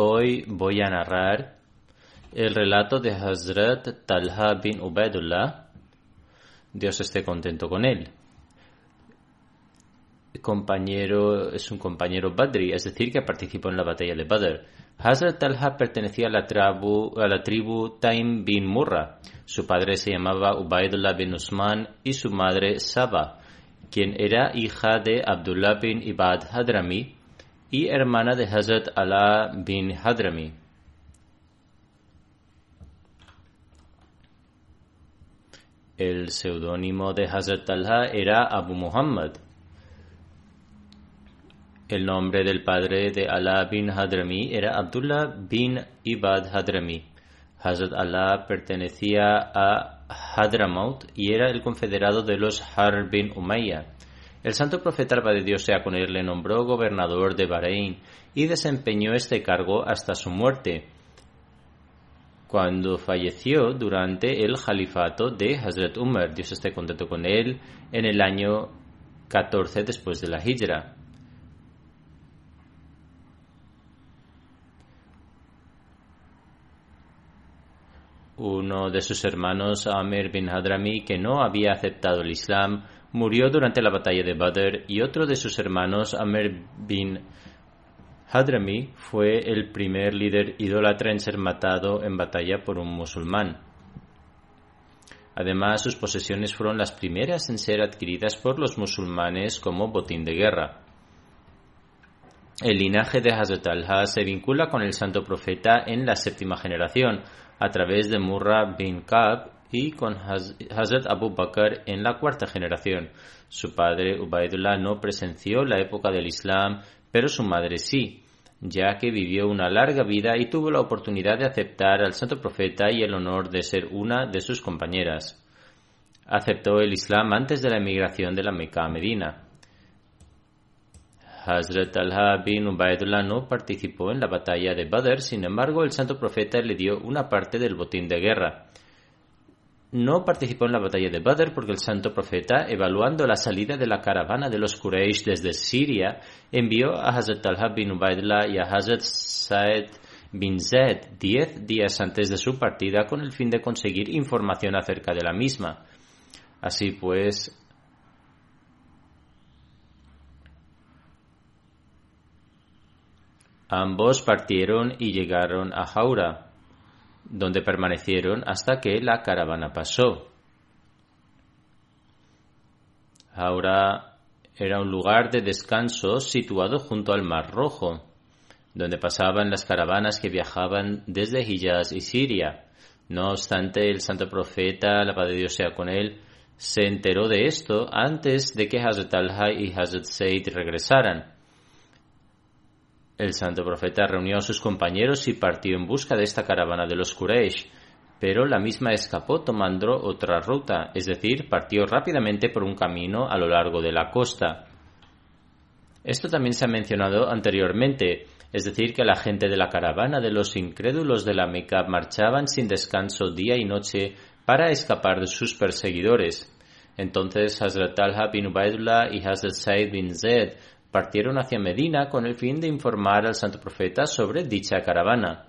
Hoy voy a narrar el relato de Hazrat Talha bin Ubaidullah. Dios esté contento con él. Compañero, es un compañero Badri, es decir, que participó en la batalla de Badr. Hazrat Talha pertenecía a la, tribu, a la tribu Taim bin Murra. Su padre se llamaba Ubaidullah bin Usman y su madre Saba, quien era hija de Abdullah bin Ibad Hadrami y hermana de Hazrat Allah bin Hadrami. El seudónimo de Hazrat Talha era Abu Muhammad. El nombre del padre de Allah bin Hadrami era Abdullah bin Ibad Hadrami. Hazrat Allah pertenecía a Hadramaut y era el confederado de los Har bin Umayya. El santo profeta Alba de Dios sea con él le nombró gobernador de Bahrein y desempeñó este cargo hasta su muerte, cuando falleció durante el califato de Hazrat Umar, Dios esté contento con él, en el año 14 después de la Hijra. Uno de sus hermanos, Amir bin Hadrami, que no había aceptado el Islam, murió durante la batalla de Badr y otro de sus hermanos, Amr bin Hadrami, fue el primer líder idólatra en ser matado en batalla por un musulmán. Además, sus posesiones fueron las primeras en ser adquiridas por los musulmanes como botín de guerra. El linaje de Hazrat al se vincula con el santo profeta en la séptima generación, a través de Murra bin Ka'b y con Hazrat Abu Bakr en la cuarta generación. Su padre Ubaidullah no presenció la época del Islam, pero su madre sí, ya que vivió una larga vida y tuvo la oportunidad de aceptar al santo profeta y el honor de ser una de sus compañeras. Aceptó el Islam antes de la emigración de la Meca a Medina. Hazrat al bin Ubaidullah no participó en la batalla de Badr, sin embargo, el santo profeta le dio una parte del botín de guerra no participó en la batalla de Badr porque el santo profeta, evaluando la salida de la caravana de los Quraysh desde Siria, envió a Hazrat Talha bin Ubaidullah y a Hazrat Saed bin Zaid diez días antes de su partida con el fin de conseguir información acerca de la misma. Así pues, ambos partieron y llegaron a Jaura donde permanecieron hasta que la caravana pasó. Ahora era un lugar de descanso situado junto al Mar Rojo, donde pasaban las caravanas que viajaban desde Hijaz y Siria. No obstante, el santo profeta, la paz de Dios sea con él, se enteró de esto antes de que Hazrat al y Hazrat Said regresaran. El santo profeta reunió a sus compañeros y partió en busca de esta caravana de los Quraysh, pero la misma escapó tomando otra ruta, es decir, partió rápidamente por un camino a lo largo de la costa. Esto también se ha mencionado anteriormente. es decir, que la gente de la caravana de los incrédulos de la Meca marchaban sin descanso día y noche para escapar de sus perseguidores. Entonces Hazrat Talha bin Ubaidullah y Hazrat Said bin Zed partieron hacia Medina con el fin de informar al santo profeta sobre dicha caravana.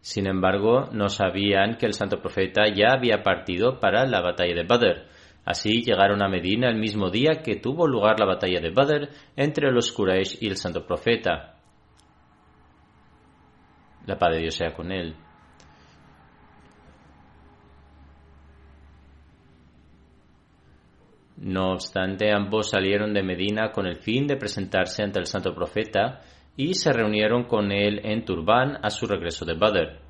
Sin embargo, no sabían que el santo profeta ya había partido para la batalla de Badr. Así llegaron a Medina el mismo día que tuvo lugar la batalla de Badr entre los Quraysh y el santo profeta. La paz de Dios sea con él. No obstante, ambos salieron de Medina con el fin de presentarse ante el santo profeta y se reunieron con él en Turbán a su regreso de Badr.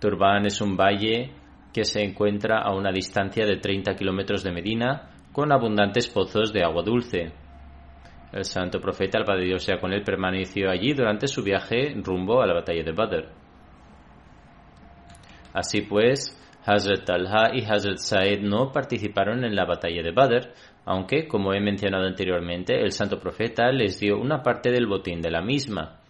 Turbán es un valle que se encuentra a una distancia de 30 kilómetros de Medina con abundantes pozos de agua dulce. El santo profeta, al Padre Dios sea con él, permaneció allí durante su viaje rumbo a la batalla de Badr. Así pues, Hazrat Talha y Hazrat Said no participaron en la batalla de Badr, aunque, como he mencionado anteriormente, el santo profeta les dio una parte del botín de la misma.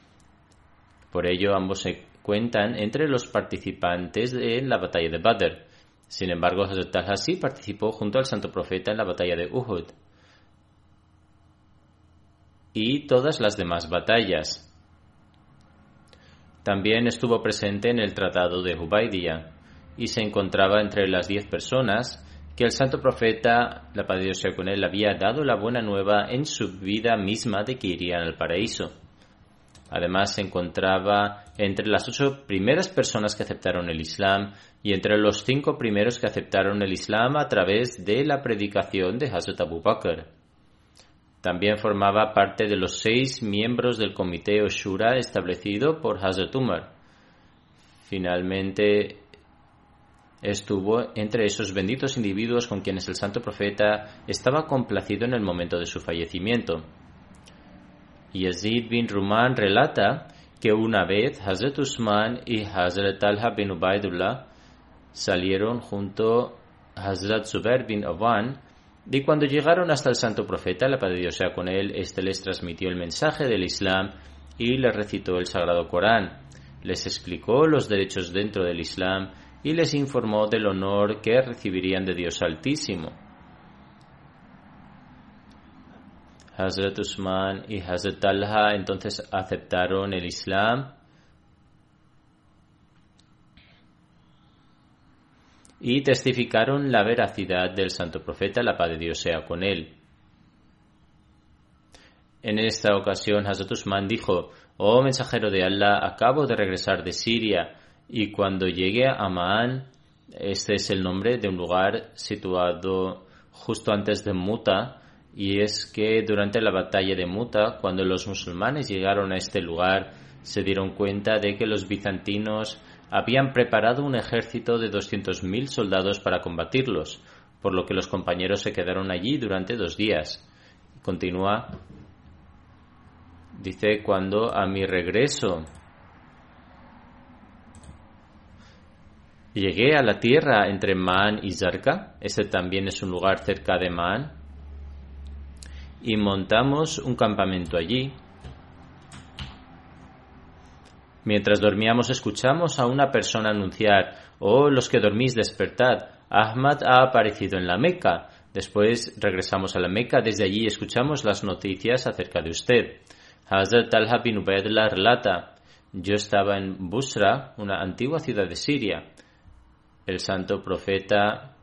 Por ello, ambos se cuentan entre los participantes en la batalla de Badr. Sin embargo, Hazrat Talha sí participó junto al santo profeta en la batalla de Uhud y todas las demás batallas. También estuvo presente en el Tratado de Hubaydia y se encontraba entre las diez personas que el santo profeta, la paz de Dios con él, había dado la buena nueva en su vida misma de que irían al paraíso. Además, se encontraba entre las ocho primeras personas que aceptaron el Islam y entre los cinco primeros que aceptaron el Islam a través de la predicación de Hazrat Abu Bakr. También formaba parte de los seis miembros del comité Oshura establecido por Hazrat Umar. Finalmente, estuvo entre esos benditos individuos con quienes el santo profeta estaba complacido en el momento de su fallecimiento. Yazid bin Ruman relata que una vez Hazrat Usman y Hazrat Talha bin Ubaidullah salieron junto a Hazrat Zubair bin Awan y cuando llegaron hasta el santo profeta, la paz de Dios sea con él, éste les transmitió el mensaje del Islam y les recitó el Sagrado Corán. Les explicó los derechos dentro del Islam y les informó del honor que recibirían de Dios Altísimo. Hazrat Usman y Hazrat Talha entonces aceptaron el Islam y testificaron la veracidad del santo profeta, la paz de Dios sea con él. En esta ocasión Hazrat Usman dijo, Oh mensajero de Allah, acabo de regresar de Siria y cuando llegué a Ma'an, este es el nombre de un lugar situado justo antes de Muta, y es que durante la batalla de Muta, cuando los musulmanes llegaron a este lugar, se dieron cuenta de que los bizantinos habían preparado un ejército de 200.000 soldados para combatirlos, por lo que los compañeros se quedaron allí durante dos días. Continúa, dice, cuando a mi regreso Llegué a la tierra entre Maan y Zarka, este también es un lugar cerca de Maan, y montamos un campamento allí. Mientras dormíamos escuchamos a una persona anunciar, oh los que dormís despertad, Ahmad ha aparecido en la Meca. Después regresamos a la Meca, desde allí escuchamos las noticias acerca de usted. Hazrat Talha bin Ubaidullah relata, yo estaba en Busra, una antigua ciudad de Siria. El santo profeta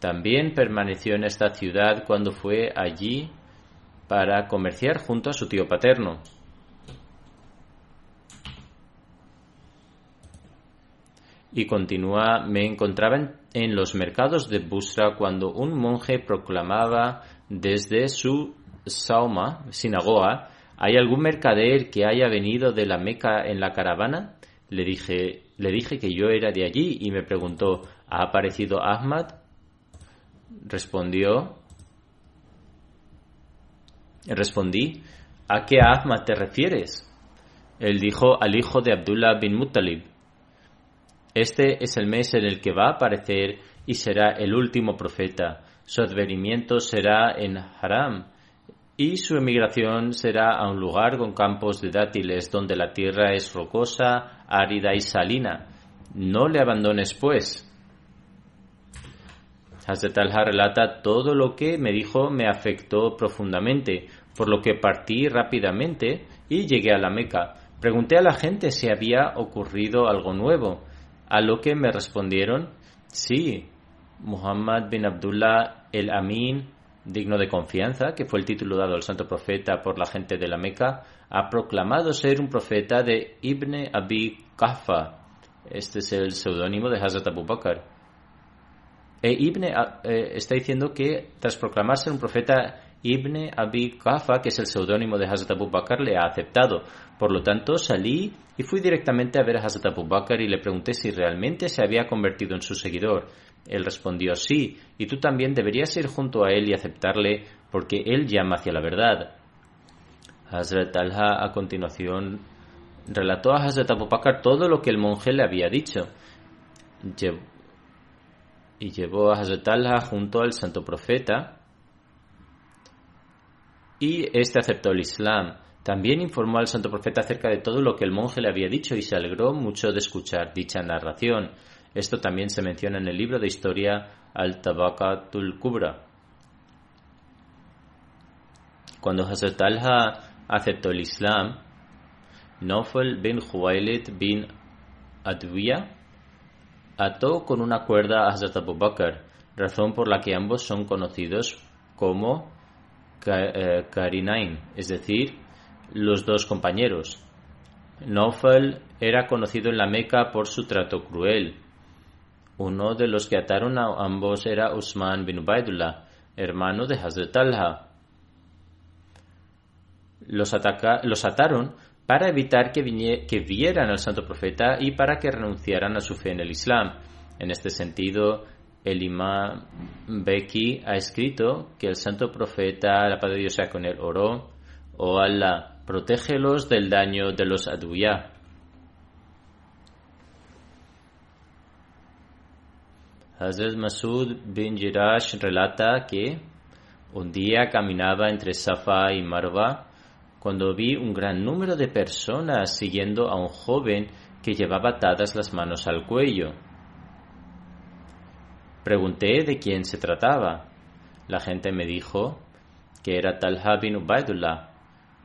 también permaneció en esta ciudad cuando fue allí para comerciar junto a su tío paterno. Y continúa, me encontraba en, los mercados de Busra cuando un monje proclamaba desde su sauma, sinagoga, ¿hay algún mercader que haya venido de la Meca en la caravana? Le dije, le dije que yo era de allí y me preguntó, ¿ha aparecido Ahmad? Respondió, respondí, ¿a qué Ahmad te refieres? Él dijo al hijo de Abdullah bin Muttalib. Este es el mes en el que va a aparecer y será el último profeta. Su advenimiento será en Haram y su emigración será a un lugar con campos de dátiles donde la tierra es rocosa, árida y salina. No le abandones, pues. Hazrat Talha relata todo lo que me dijo me afectó profundamente, por lo que partí rápidamente y llegué a la Meca. Pregunté a la gente si había ocurrido algo nuevo, a lo que me respondieron, sí, Muhammad bin Abdullah el Amin digno de confianza, que fue el título dado al santo profeta por la gente de la Meca, ha proclamado ser un profeta de Ibn Abi Kahfa. Este es el seudónimo de Hazrat Abu Bakr. E Ibn eh, está diciendo que tras proclamarse un profeta, Ibn Abi Kahfa, que es el seudónimo de Hazrat Abu Bakr, le ha aceptado. Por lo tanto, salí y fui directamente a ver a Hazrat Abu Bakr y le pregunté si realmente se había convertido en su seguidor. Él respondió sí, y tú también deberías ir junto a él y aceptarle, porque él llama hacia la verdad. Hazrat Talha a continuación relató a Hazrat Abu Bakr todo lo que el monje le había dicho. y llevó a Hazrat Talha junto al santo profeta y éste aceptó el Islam. También informó al santo profeta acerca de todo lo que el monje le había dicho y se alegró mucho de escuchar dicha narración. Esto también se menciona en el libro de historia Al-Tabaqatul Kubra. Cuando Hazrat Talha aceptó el Islam, Nofel bin Huwailid bin Adwiya ató con una cuerda a Hazrat Abu Bakr, razón por la que ambos son conocidos como Karinain, es decir, los dos compañeros. Nofel era conocido en la Meca por su trato cruel, uno de los que ataron a ambos era Usman bin Ubaidullah, hermano de Hazrat Talha. Los, ataron para evitar que, que vieran al santo profeta y para que renunciaran a su fe en el Islam. En este sentido, el imam Beki ha escrito que el santo profeta, la paz de Dios con él, oró, oh Allah, protégelos del daño de los aduyá. Hazrat Masud bin Jirash relata que un día caminaba entre Safa y Marwa cuando vi un gran número de personas siguiendo a un joven que llevaba atadas las manos al cuello. Pregunté de quién se trataba. La gente me dijo que era Talha bin Ubaidullah,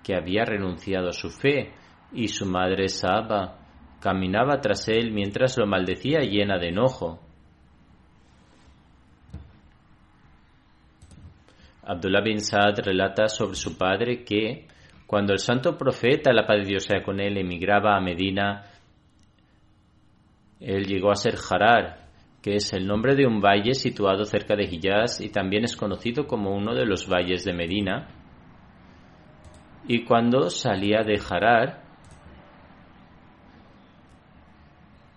que había renunciado a su fe, y su madre Saba caminaba tras él mientras lo maldecía llena de enojo. Abdullah bin Saad relata sobre su padre que, cuando el santo profeta, la paz de Dios sea con él, emigraba a Medina, él llegó a ser Harar, que es el nombre de un valle situado cerca de Hijaz y también es conocido como uno de los valles de Medina. Y cuando salía de Harar,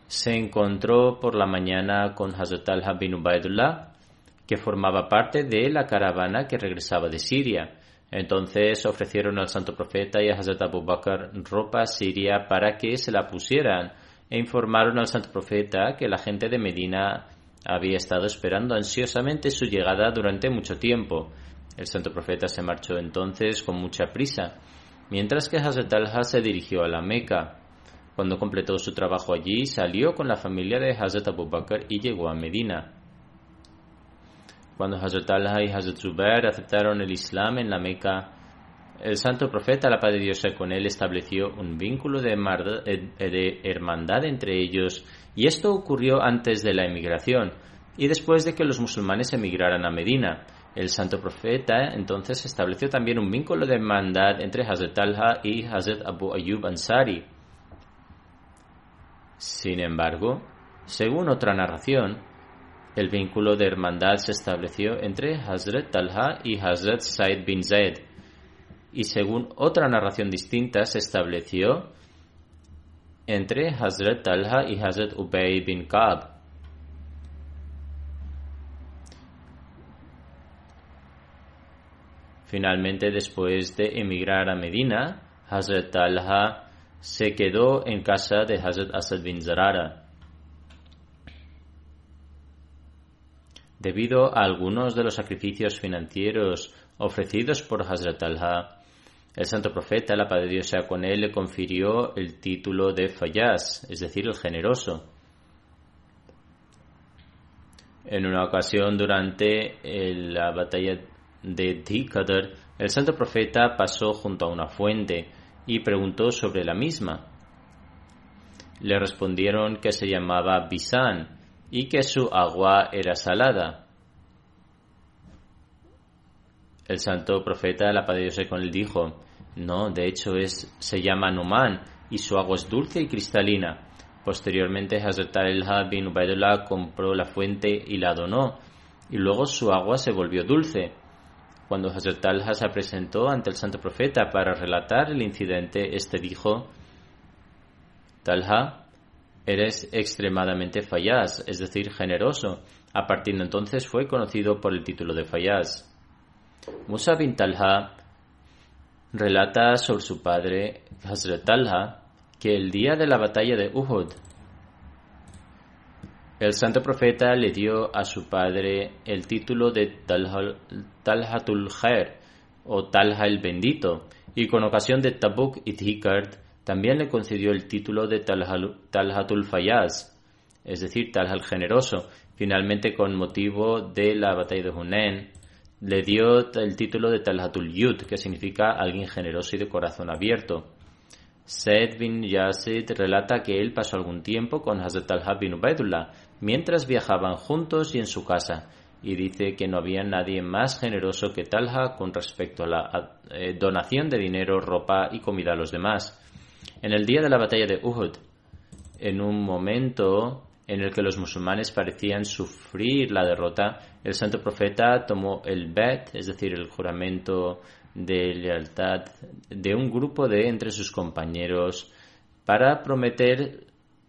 se encontró por la mañana con Hazrat al bin Ubaidullah, que formaba parte de la caravana que regresaba de Siria. Entonces ofrecieron al santo profeta y a Hazrat Abu Bakr ropa siria para que se la pusieran e informaron al santo profeta que la gente de Medina había estado esperando ansiosamente su llegada durante mucho tiempo. El santo profeta se marchó entonces con mucha prisa, mientras que Hazrat al se dirigió a la Meca. Cuando completó su trabajo allí, salió con la familia de Hazrat Abu Bakr y llegó a Medina. Cuando Hazrat Allah y Hazrat Zubair aceptaron el Islam en la Meca, el santo profeta, la paz de Dios con él, estableció un vínculo de, de hermandad entre ellos y esto ocurrió antes de la emigración y después de que los musulmanes emigraran a Medina. El santo profeta entonces estableció también un vínculo de hermandad entre Hazrat Allah y Hazrat Abu Ayyub Ansari. Sin embargo, según otra narración, el vínculo de hermandad se estableció entre Hazrat Talha y Hazrat Said bin Zaid, y según otra narración distinta se estableció entre Hazrat Talha y Hazrat Ubay bin Ka'b. Finalmente, después de emigrar a Medina, Hazrat Talha se quedó en casa de Hazrat Asad bin Zarara. Debido a algunos de los sacrificios financieros ofrecidos por Hazrat Talha. El santo profeta, la paz de Dios con él, le confirió el título de Fayaz, es decir, el generoso. En una ocasión, durante la batalla de Dhikadr, el santo profeta pasó junto a una fuente y preguntó sobre la misma. Le respondieron que se llamaba Bisan y que su agua era salada. El santo profeta, la paz Dios con él, dijo, no, de hecho es, se llama Numan y su agua es dulce y cristalina. Posteriormente, Hazrat al bin Ubaidullah compró la fuente y la donó, y luego su agua se volvió dulce. Cuando Hazrat al se presentó ante el santo profeta para relatar el incidente, este dijo, Talha, eres extremadamente fayaz, es decir, generoso. A partir de entonces fue conocido por el título de fayaz. Musa bin Talha relata sobre su padre, Hazrat Talha, que el día de la batalla de Uhud, el santo profeta le dio a su padre el título de Talhatul Khair o Talha el bendito, y con ocasión de Tabuk y Dhikard también le concedió el título de Talhatul Fayaz, es decir, Talha el generoso. Finalmente, con motivo de la batalla de Hunain, le dio el título de Talhatul Yud, que significa alguien generoso y de corazón abierto. Said bin Yazid relata que él pasó algún tiempo con Hazrat al bin Ubaidullah mientras viajaban juntos y en su casa, y dice que no había nadie más generoso que Talha con respecto a la eh, donación de dinero, ropa y comida a los demás. En el día de la batalla de Uhud, en un momento en el que los musulmanes parecían sufrir la derrota, el santo profeta tomó el bet, es decir, el juramento de lealtad de un grupo de entre sus compañeros para prometer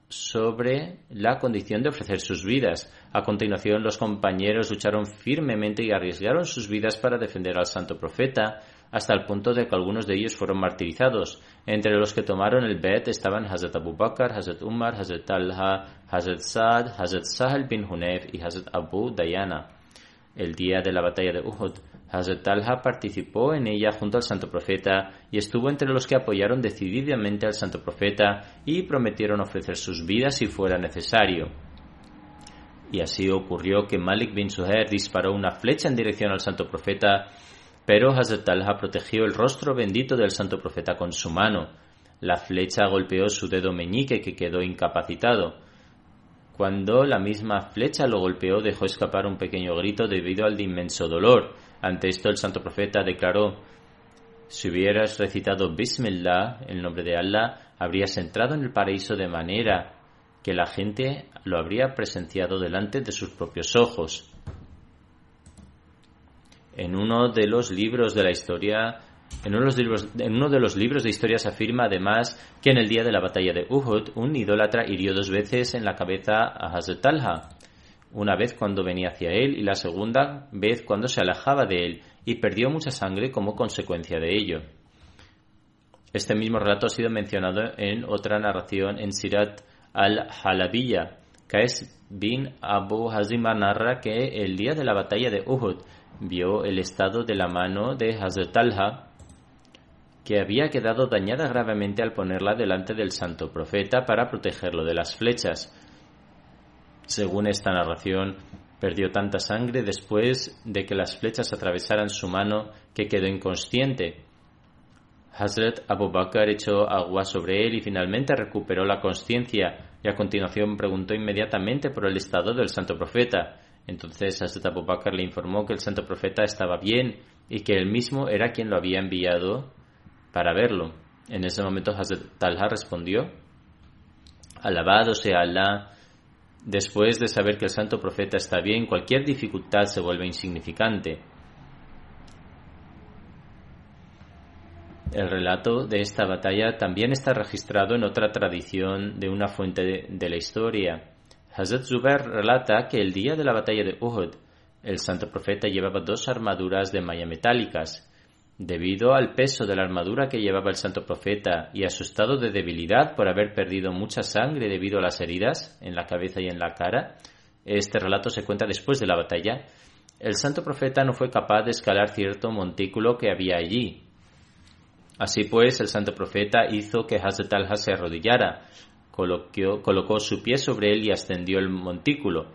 sobre la condición de ofrecer sus vidas. A continuación, los compañeros lucharon firmemente y arriesgaron sus vidas para defender al santo profeta, hasta el punto de que algunos de ellos fueron martirizados. Entre los que tomaron el Bet estaban Hazrat Abu Bakr, Hazrat Umar, Hazrat Talha, Hazrat Saad, Hazrat Sahel bin Hunayf y Hazrat Abu Dayana. El día de la batalla de Uhud, Hazrat Talha participó en ella junto al santo profeta y estuvo entre los que apoyaron decididamente al santo profeta y prometieron ofrecer sus vidas si fuera necesario. Y así ocurrió que Malik bin Suher disparó una flecha en dirección al santo profeta, pero Hazrat Talha protegió el rostro bendito del santo profeta con su mano. La flecha golpeó su dedo meñique que quedó incapacitado. Cuando la misma flecha lo golpeó dejó escapar un pequeño grito debido al inmenso dolor. Ante esto el santo profeta declaró, si hubieras recitado Bismillah, el nombre de Allah, habrías entrado en el paraíso de manera que la gente lo habría presenciado delante de sus propios ojos. En uno de los libros de la historia, en uno de los libros, de, afirma además que en el día de la batalla de Uhud, un idólatra hirió dos veces en la cabeza a Hazrat Talha una vez cuando venía hacia él y la segunda vez cuando se alejaba de él, y perdió mucha sangre como consecuencia de ello. Este mismo relato ha sido mencionado en otra narración en Sirat al-Halabiyya. Qais bin Abu Hazima narra que el día de la batalla de Uhud vio el estado de la mano de Hazrat Talha, que había quedado dañada gravemente al ponerla delante del santo profeta para protegerlo de las flechas. Según esta narración, perdió tanta sangre después de que las flechas atravesaran su mano que quedó inconsciente. Hazrat Abu Bakr echó agua sobre él y finalmente recuperó la conciencia y a continuación preguntó inmediatamente por el estado del santo profeta. Entonces Hazrat Abu Bakr le informó que el santo profeta estaba bien y que él mismo era quien lo había enviado para verlo. En ese momento Hazrat Talha respondió, Alabado sea Allah, Después de saber que el santo profeta está bien, cualquier dificultad se vuelve insignificante. El relato de esta batalla también está registrado en otra tradición de una fuente de, la historia. Hazrat Zubair relata que el día de la batalla de Uhud, el santo profeta llevaba dos armaduras de malla metálicas. Debido al peso de la armadura que llevaba el santo profeta y a su estado de debilidad por haber perdido mucha sangre debido a las heridas en la cabeza y en la cara, este relato se cuenta después de la batalla. el santo profeta no fue capaz de escalar cierto montículo que había allí. Así pues, el santo profeta hizo que Hazrat Talha se arrodillara, colocó su pie sobre él y ascendió el montículo.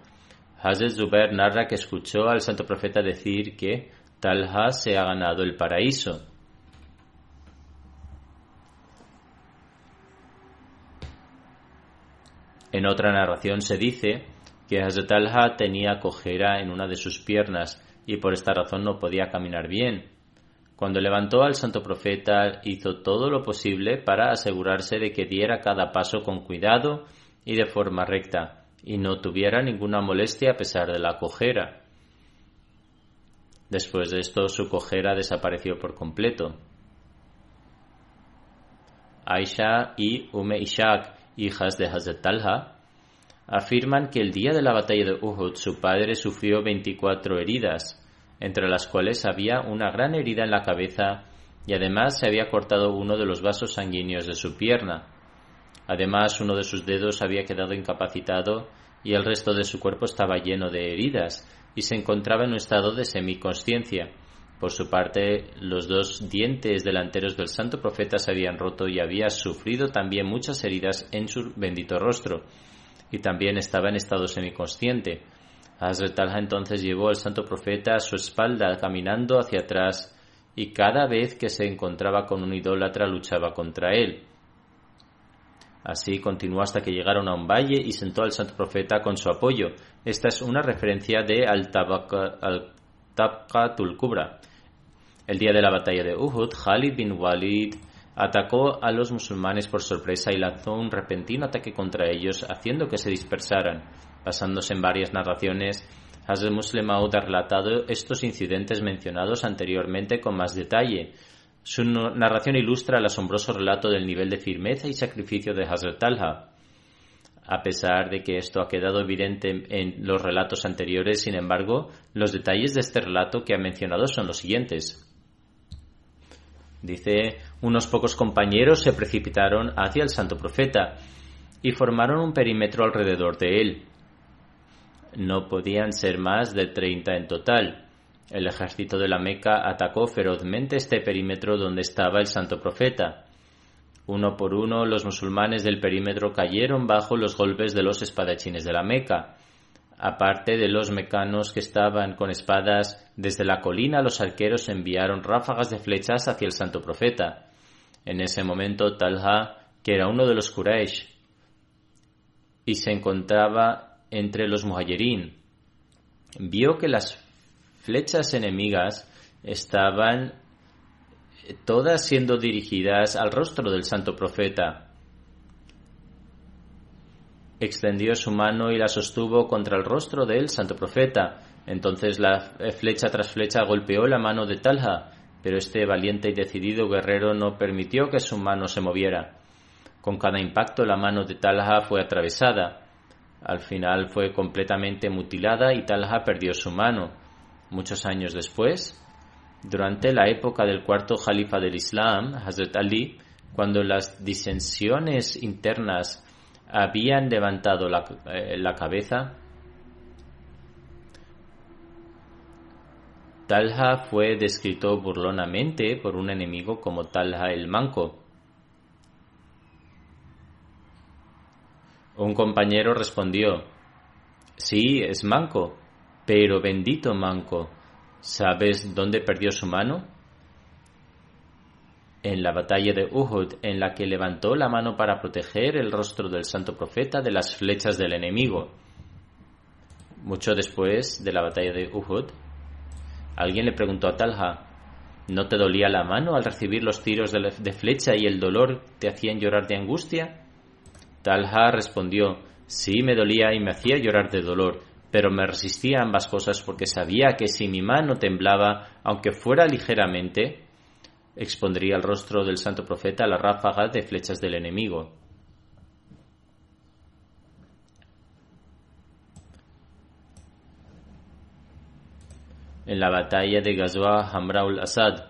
Hazrat Zubair narra que escuchó al santo profeta decir que Talha se ha ganado el paraíso. En otra narración se dice que Hazrat Talha tenía cojera en una de sus piernas y por esta razón no podía caminar bien. Cuando levantó al santo profeta hizo todo lo posible para asegurarse de que diera cada paso con cuidado y de forma recta, y no tuviera ninguna molestia a pesar de la cojera. Después de esto su cojera desapareció por completo. Aisha y Ume Ishaq, hijas de Hazrat Talha, afirman que el día de la batalla de Uhud su padre sufrió 24 heridas, entre las cuales había una gran herida en la cabeza y además se había cortado uno de los vasos sanguíneos de su pierna. Además, uno de sus dedos había quedado incapacitado y el resto de su cuerpo estaba lleno de heridas y se encontraba en un estado de semiconsciencia. Por su parte, los dos dientes delanteros del santo profeta se habían roto y había sufrido también muchas heridas en su bendito rostro, y también estaba en estado semiconsciente. Hazrat Talha entonces llevó al santo profeta a su espalda caminando hacia atrás y cada vez que se encontraba con un idólatra luchaba contra él. Así continuó hasta que llegaron a un valle y sentó al santo profeta con su apoyo. Esta es una referencia de Al-Tabqatul Kubra. El día de la batalla de Uhud, Khalid bin Walid atacó a los musulmanes por sorpresa y lanzó un repentino ataque contra ellos, haciendo que se dispersaran. Basándose en varias narraciones, Hazrat Muslim Maud ha relatado estos incidentes mencionados anteriormente con más detalle. Su narración ilustra el asombroso relato del nivel de firmeza y sacrificio de Hazrat Talha. A pesar de que esto ha quedado evidente en los relatos anteriores, sin embargo, los detalles de este relato que ha mencionado son los siguientes. Dice, unos pocos compañeros se precipitaron hacia el santo profeta y formaron un perímetro alrededor de él. No podían ser más de treinta en total. El ejército de la Meca atacó ferozmente este perímetro donde estaba el santo profeta. Uno por uno los musulmanes del perímetro cayeron bajo los golpes de los espadachines de la Meca. Aparte de los mecanos que estaban con espadas, desde la colina los arqueros enviaron ráfagas de flechas hacia el santo profeta. En ese momento Talha, que era uno de los Quraysh, y se encontraba entre los muhajirin. Vio que las flechas enemigas estaban todas siendo dirigidas al rostro del santo profeta. Extendió su mano y la sostuvo contra el rostro del santo profeta. Entonces la flecha tras flecha golpeó la mano de Talha, pero este valiente y decidido guerrero no permitió que su mano se moviera. Con cada impacto la mano de Talha fue atravesada. Al final fue completamente mutilada y Talha perdió su mano. Muchos años después, durante la época del cuarto califa del Islam, Hazrat Ali, cuando las disensiones internas habían levantado la, eh, la cabeza, Talha fue descrito burlonamente por un enemigo como Talha el Manco. Un compañero respondió, Sí, es manco, pero bendito manco, ¿sabes dónde perdió su mano? En la batalla de Uhud, en la que levantó la mano para proteger el rostro del santo profeta de las flechas del enemigo. Mucho después de la batalla de Uhud, alguien le preguntó a Talha, ¿no te dolía la mano al recibir los tiros de, flecha y el dolor te hacían llorar de angustia? Talha respondió, sí me dolía y me hacía llorar de dolor, pero me resistía a ambas cosas porque sabía que si mi mano temblaba, aunque fuera ligeramente, expondría el rostro del santo profeta a la ráfaga de flechas del enemigo. En la batalla de Ghazwa Hamraul Asad,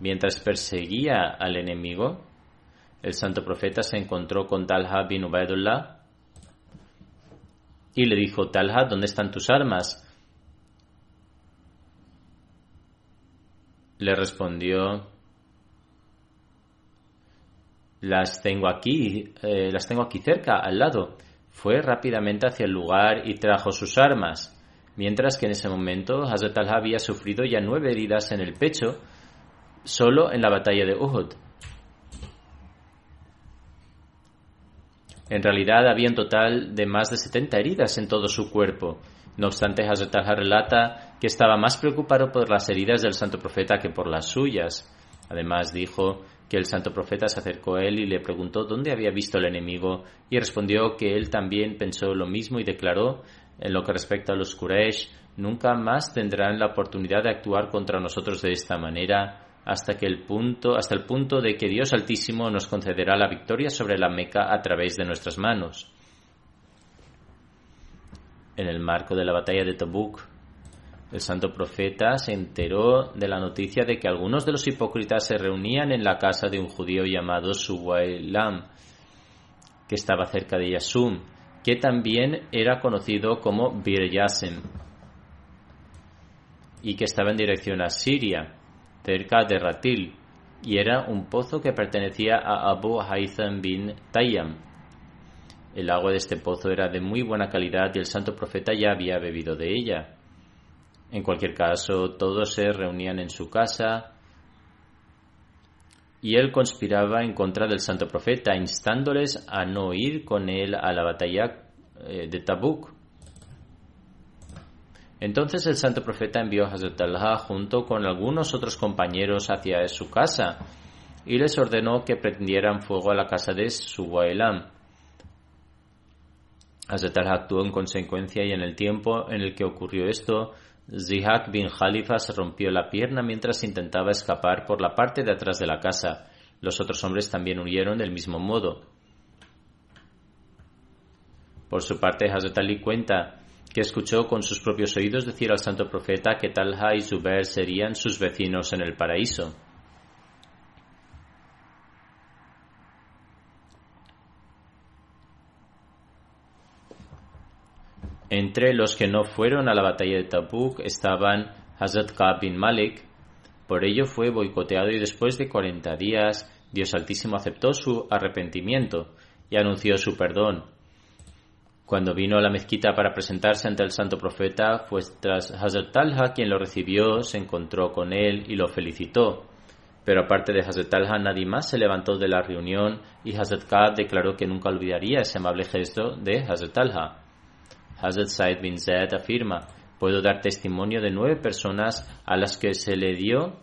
mientras perseguía al enemigo, el santo profeta se encontró con Talha bin Ubaidullah y le dijo, Talha, ¿dónde están tus armas? le respondió, las tengo aquí, eh, las tengo aquí cerca, al lado. Fue rápidamente hacia el lugar y trajo sus armas, mientras que en ese momento Hazrat al había sufrido ya nueve heridas en el pecho solo en la batalla de Uhud. En realidad había un total de más de 70 heridas en todo su cuerpo. No obstante, Hazrat relata que estaba más preocupado por las heridas del santo profeta que por las suyas. Además dijo que el santo profeta se acercó a él y le preguntó dónde había visto el enemigo y respondió que él también pensó lo mismo y declaró en lo que respecta a los Quraysh, nunca más tendrán la oportunidad de actuar contra nosotros de esta manera hasta que el punto hasta el punto de que Dios Altísimo nos concederá la victoria sobre la Meca a través de nuestras manos. En el marco de la batalla de Tabuk, el santo profeta se enteró de la noticia de que algunos de los hipócritas se reunían en la casa de un judío llamado Suwailam, que estaba cerca de Yasum, que también era conocido como Bir Yasem, y que estaba en dirección a Siria, cerca de Ratil, y era un pozo que pertenecía a Abu Haytham bin Tayyam. El agua de este pozo era de muy buena calidad y el santo profeta ya había bebido de ella. En cualquier caso, todos se reunían en su casa y él conspiraba en contra del santo profeta, instándoles a no ir con él a la batalla eh, de Tabuk. Entonces el santo profeta envió a Hazrat Allah junto con algunos otros compañeros hacia su casa y les ordenó que prendieran fuego a la casa de Suwailam. Hazrat Allah actuó en consecuencia y en el tiempo en el que ocurrió esto, Zihak bin Khalifa se rompió la pierna mientras intentaba escapar por la parte de atrás de la casa. Los otros hombres también huyeron del mismo modo. Por su parte, Hazrat Ali cuenta que escuchó con sus propios oídos decir al santo profeta que Talha y Zubair serían sus vecinos en el paraíso. Entre los que no fueron a la batalla de Tabuk estaban Hazrat Ka'b bin Malik. Por ello fue boicoteado y después de 40 días Dios Altísimo aceptó su arrepentimiento y anunció su perdón. Cuando vino a la mezquita para presentarse ante el santo profeta, fue tras Hazrat Talha quien lo recibió, se encontró con él y lo felicitó. Pero aparte de Hazrat Talha, nadie más se levantó de la reunión y Hazrat Ka'b declaró que nunca olvidaría ese amable gesto de Hazrat Talha. Hazrat Said bin Zaid afirma, puedo dar testimonio de nueve personas a las que se le dio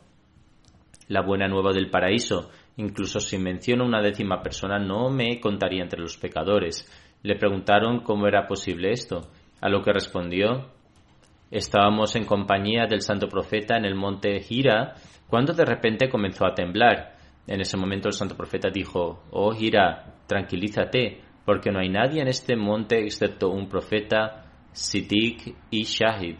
la buena nueva del paraíso. Incluso si menciono una décima persona no me contaría entre los pecadores. Le preguntaron cómo era posible esto, a lo que respondió Estábamos en compañía del santo profeta en el monte Gira cuando de repente comenzó a temblar. En ese momento el santo profeta dijo, Oh Gira, tranquilízate, porque no hay nadie en este monte excepto un profeta, Siddiq y Shahid.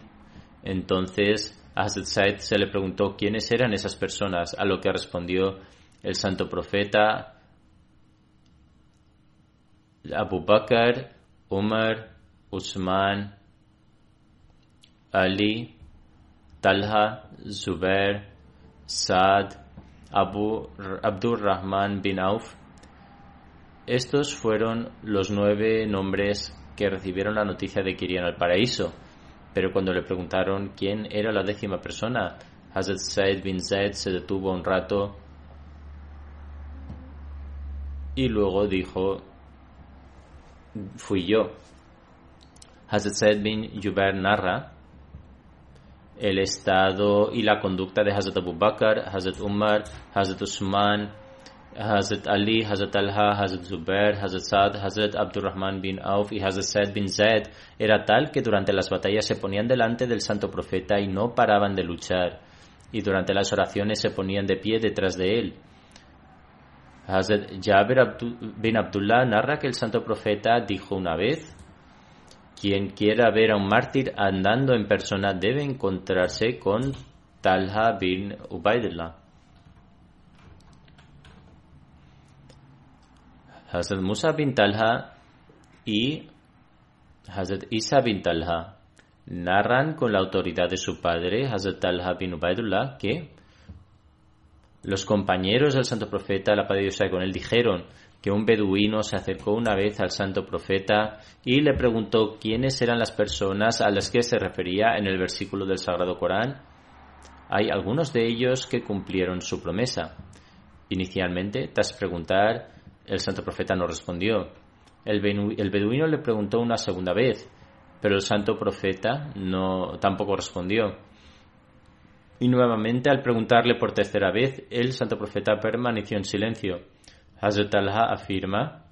Entonces a Hazrat Said se le preguntó quiénes eran esas personas, a lo que respondió el santo profeta Abu Bakr, Umar, Usman, Ali, Talha, Zubair, Saad, Abu Abdur Rahman bin Auf estos fueron los nueve nombres que recibieron la noticia de que irían al paraíso. Pero cuando le preguntaron quién era la décima persona, Hazrat Said bin Zaid se detuvo un rato y luego dijo, fui yo. Hazrat Said bin Jubair narra el estado y la conducta de Hazrat Abu Bakr, Hazrat Umar, Hazrat Usman, Hazrat Ali, Hazrat Alha, Hazrat Zubair, Hazrat Saad, Hazrat Abdurrahman bin Auf y Hazrat Said bin Zaid era tal que durante las batallas se ponían delante del santo profeta y no paraban de luchar, y durante las oraciones se ponían de pie detrás de él. Hazrat Jabir bin Abdullah narra que el santo profeta dijo una vez, quien quiera ver a un mártir andando en persona debe encontrarse con Talha bin Ubaidullah. Hazrat Musa bin Talha y Hazrat Isa bin Talha narran con la autoridad de su padre, Hazrat Talha bin Ubaidullah, que Los compañeros del santo profeta, la paz con él, dijeron que un beduino se acercó una vez al santo profeta y le preguntó quiénes eran las personas a las que se refería en el versículo del Sagrado Corán. Hay algunos de ellos que cumplieron su promesa. Inicialmente, tras preguntar, el santo profeta no respondió. El, beduino le preguntó una segunda vez, pero el santo profeta no tampoco respondió. Y nuevamente, al preguntarle por tercera vez, el santo profeta permaneció en silencio. Hazrat Allah afirma: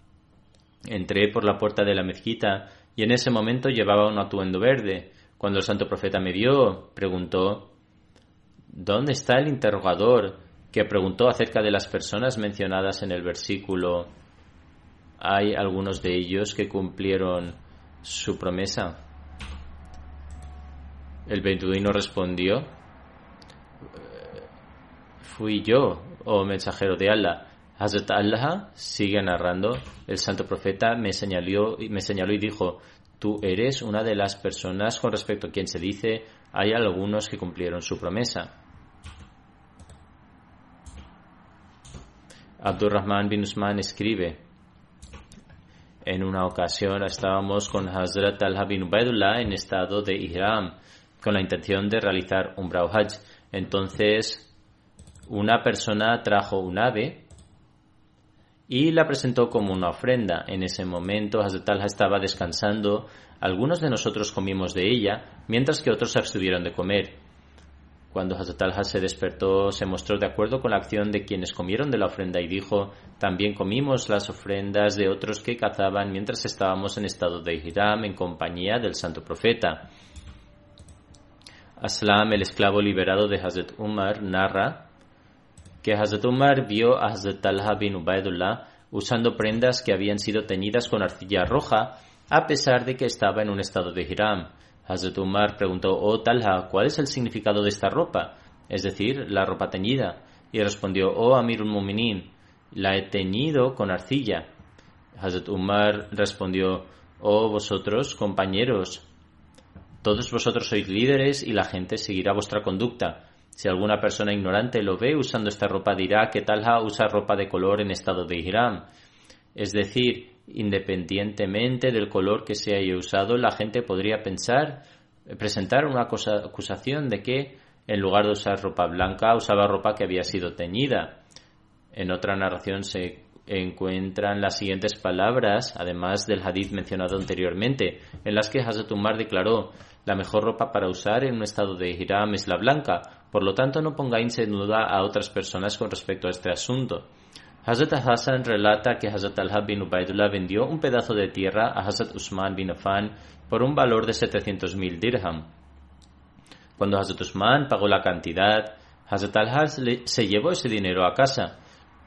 Entré por la puerta de la mezquita y en ese momento llevaba un atuendo verde. Cuando el santo profeta me vio, preguntó: ¿Dónde está el interrogador que preguntó acerca de las personas mencionadas en el versículo? Hay algunos de ellos que cumplieron su promesa. El beduino respondió, fui yo, oh mensajero de Allah. Hazrat Allah sigue narrando, el santo profeta me señaló, me señaló y dijo, tú eres una de las personas con respecto a quien se dice, hay algunos que cumplieron su promesa. Abdurrahman bin Usman escribe, en una ocasión estábamos con Hazrat al bin Ubaidullah en estado de Ihram con la intención de realizar un Hajj. Entonces, una persona trajo un ave y la presentó como una ofrenda. En ese momento, Hazrat estaba descansando. Algunos de nosotros comimos de ella, mientras que otros se abstuvieron de comer. Cuando Hazrat se despertó, se mostró de acuerdo con la acción de quienes comieron de la ofrenda y dijo, también comimos las ofrendas de otros que cazaban mientras estábamos en estado de Hiram en compañía del santo profeta. Aslam, el esclavo liberado de Hazrat Umar, narra que Hazrat Umar vio a Hazrat Talha bin Ubaidullah usando prendas que habían sido teñidas con arcilla roja a pesar de que estaba en un estado de Hiram. Hazrat Umar preguntó, oh Talha, ¿cuál es el significado de esta ropa? Es decir, la ropa teñida. Y respondió, oh Amirul Muminin, la he teñido con arcilla. Hazrat Umar respondió, oh vosotros, compañeros, todos vosotros sois líderes y la gente seguirá vuestra conducta. Si alguna persona ignorante lo ve usando esta ropa dirá que Talha usa ropa de color en estado de Ihram. Es decir, independientemente del color que se haya usado, la gente podría pensar, presentar una acusación de que en lugar de usar ropa blanca usaba ropa que había sido teñida. En otra narración se encuentran las siguientes palabras, además del hadith mencionado anteriormente, en las que Hazrat Umar declaró la mejor ropa para usar en un estado de hiram es la blanca, por lo tanto no pongáis en duda a otras personas con respecto a este asunto. Hazrat Hassan relata que Hazrat al bin Ubaidullah vendió un pedazo de tierra a Hazrat Usman bin Affan por un valor de 700.000 dirham. Cuando Hazrat Usman pagó la cantidad, Hazrat al se llevó ese dinero a casa.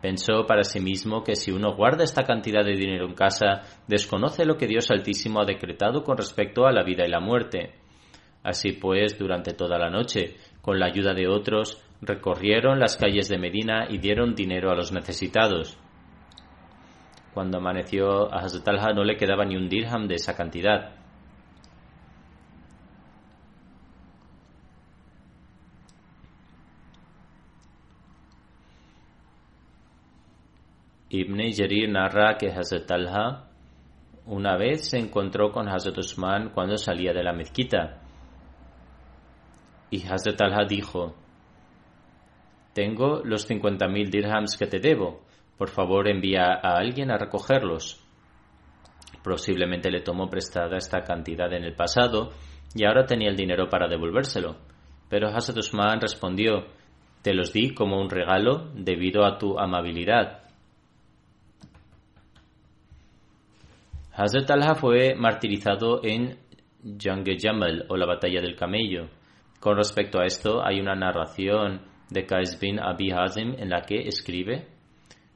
Pensó para sí mismo que si uno guarda esta cantidad de dinero en casa, desconoce lo que Dios Altísimo ha decretado con respecto a la vida y la muerte. Así pues, durante toda la noche, con la ayuda de otros, recorrieron las calles de Medina y dieron dinero a los necesitados. Cuando amaneció a Hazrat no le quedaba ni un dirham de esa cantidad. Ibn Jarir narra que Hazrat Talha una vez se encontró con Hazrat Usman cuando salía de la mezquita. Y Hazrat Talha dijo, tengo los 50.000 dirhams que te debo. Por favor, envía a alguien a recogerlos. Posiblemente le tomó prestada esta cantidad en el pasado y ahora tenía el dinero para devolvérselo. Pero Hazrat Usman respondió, te los di como un regalo debido a tu amabilidad. Hazrat Talha fue martirizado en Jange Jamal o la batalla del camello. Con respecto a esto, hay una narración de Qais bin Abi Hazim en la que escribe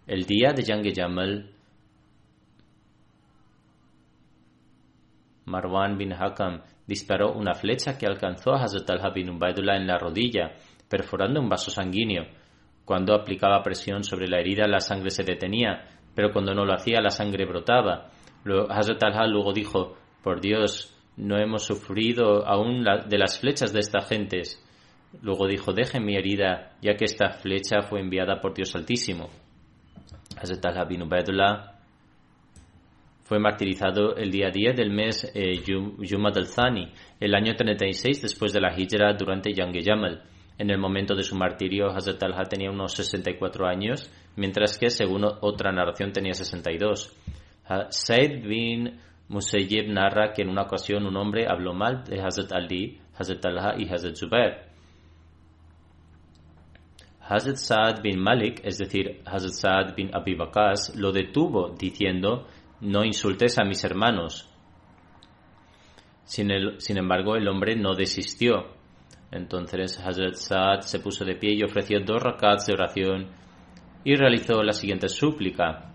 el día de Yang Jamal Marwan bin Hakam disparó una flecha que alcanzó a Hazrat al bin Ubaidullah en la rodilla, perforando un vaso sanguíneo. Cuando aplicaba presión sobre la herida, la sangre se detenía, pero cuando no lo hacía, la sangre brotaba. Hazrat al luego dijo, por Dios, no hemos sufrido aún de las flechas de estas gentes. Luego dijo, deje mi herida, ya que esta flecha fue enviada por Dios Altísimo. Hazrat bin Ubaidullah fue martirizado el día 10 del mes eh, Yumad al-Thani, el año 36 después de la Hijra durante Yang Yamal. En el momento de su martirio, Hazrat Talha tenía unos 64 años, mientras que, según otra narración, tenía 62. Said bin Musayyib narra que en una ocasión un hombre habló mal de Hazrat Ali, Hazrat Talha y Hazrat Zubair. Hazrat Saad bin Malik, es decir, Hazrat Saad bin Abi Bakas, lo detuvo diciendo, no insultes a mis hermanos. Sin, sin embargo, el hombre no desistió entonces Hazrat Saad se puso de pie y ofreció dos rakats de oración y realizó la siguiente súplica.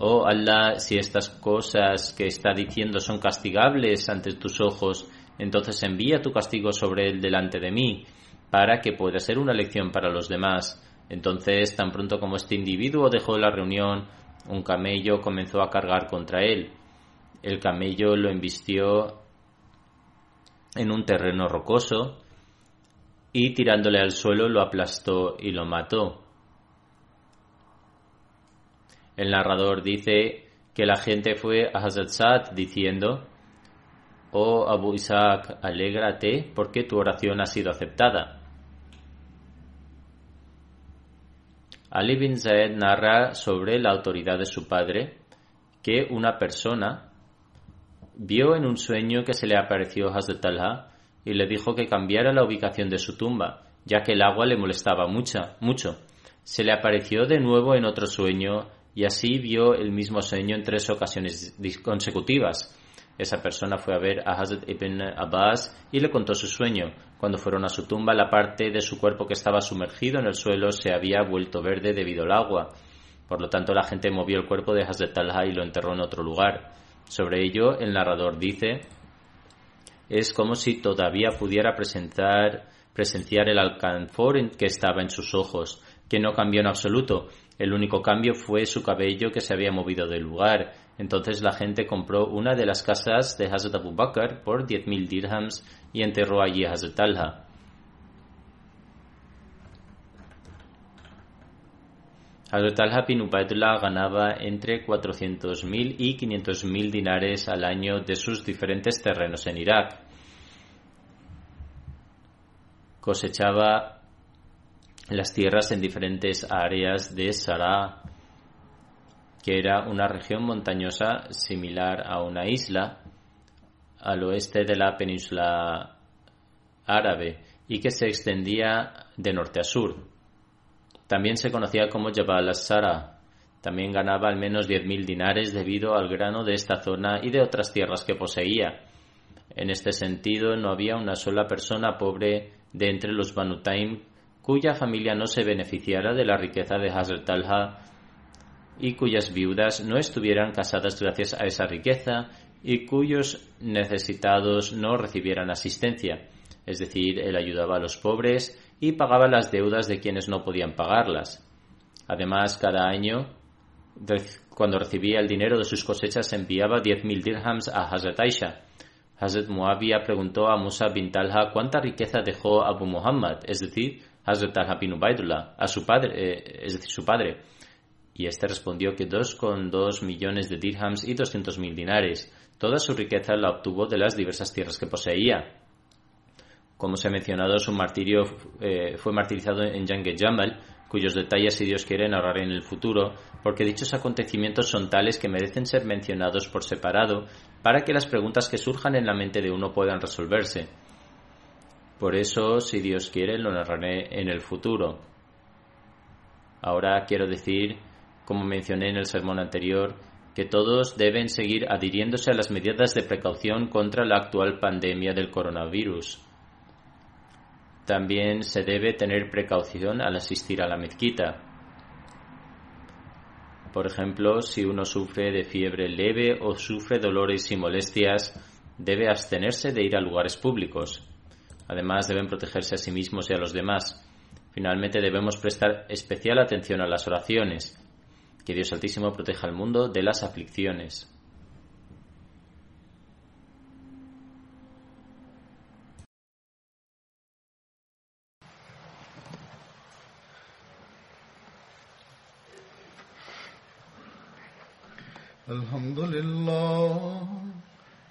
Oh Allah, si estas cosas que está diciendo son castigables ante tus ojos, entonces envía tu castigo sobre él delante de mí, para que pueda ser una lección para los demás. Entonces, tan pronto como este individuo dejó la reunión, un camello comenzó a cargar contra él. El camello lo embistió en un terreno rocoso y tirándole al suelo lo aplastó y lo mató. El narrador dice que la gente fue a Hazrat diciendo, Oh Abu Isaac, alégrate porque tu oración ha sido aceptada. Ali bin Zaid narra sobre la autoridad de su padre que una persona vio en un sueño que se le apareció Hazrat Talha y le dijo que cambiara la ubicación de su tumba, ya que el agua le molestaba mucha, mucho. Se le apareció de nuevo en otro sueño y así vio el mismo sueño en tres ocasiones consecutivas. Esa persona fue a ver a Hazrat ibn Abbas y le contó su sueño. Cuando fueron a su tumba, la parte de su cuerpo que estaba sumergido en el suelo se había vuelto verde debido al agua. Por lo tanto, la gente movió el cuerpo de Hazrat Talha y lo enterró en otro lugar. Sobre ello, el narrador dice, es como si todavía pudiera presentar, presenciar el alcanfor que estaba en sus ojos, que no cambió en absoluto. El único cambio fue su cabello que se había movido del lugar. Entonces la gente compró una de las casas de Hazrat Abu Bakr por 10.000 dirhams y enterró allí a Hazrat Talha. Hazrat al bin Ubaidullah ganaba entre 400.000 y 500.000 dinares al año de sus diferentes terrenos en Irak. Cosechaba las tierras en diferentes áreas de Sará, que era una región montañosa similar a una isla al oeste de la península árabe y que se extendía de norte a sur. También se conocía como Jabal as-Sara. También ganaba al menos 10.000 dinares debido al grano de esta zona y de otras tierras que poseía. En este sentido, no había una sola persona pobre de entre los Banu Taim cuya familia no se beneficiara de la riqueza de Hazrat Talha y cuyas viudas no estuvieran casadas gracias a esa riqueza y cuyos necesitados no recibieran asistencia. Es decir, él ayudaba a los pobres y pagaba las deudas de quienes no podían pagarlas. Además, cada año, cuando recibía el dinero de sus cosechas, enviaba 10.000 dirhams a Hazrat Aisha. Hazrat Muawiyah preguntó a Musa bin Talha cuánta riqueza dejó Abu Muhammad, es decir, Hazrat Ubaidullah, a su padre, eh, es decir, su padre. Y este respondió que 2,2 millones de dirhams y 200.000 dinares. Toda su riqueza la obtuvo de las diversas tierras que poseía. Como se ha mencionado, su martirio eh, fue martirizado en Yange Jamal, cuyos detalles, si Dios quiere, narraré en el futuro, porque dichos acontecimientos son tales que merecen ser mencionados por separado para que las preguntas que surjan en la mente de uno puedan resolverse. Por eso, si Dios quiere, lo narraré en el futuro. Ahora quiero decir, como mencioné en el sermón anterior, que todos deben seguir adhiriéndose a las medidas de precaución contra la actual pandemia del coronavirus. También se debe tener precaución al asistir a la mezquita. Por ejemplo, si uno sufre de fiebre leve o sufre dolores y molestias, debe abstenerse de ir a lugares públicos. Además, deben protegerse a sí mismos y a los demás. Finalmente, debemos prestar especial atención a las oraciones. Que Dios Altísimo proteja al mundo de las aflicciones. الحمد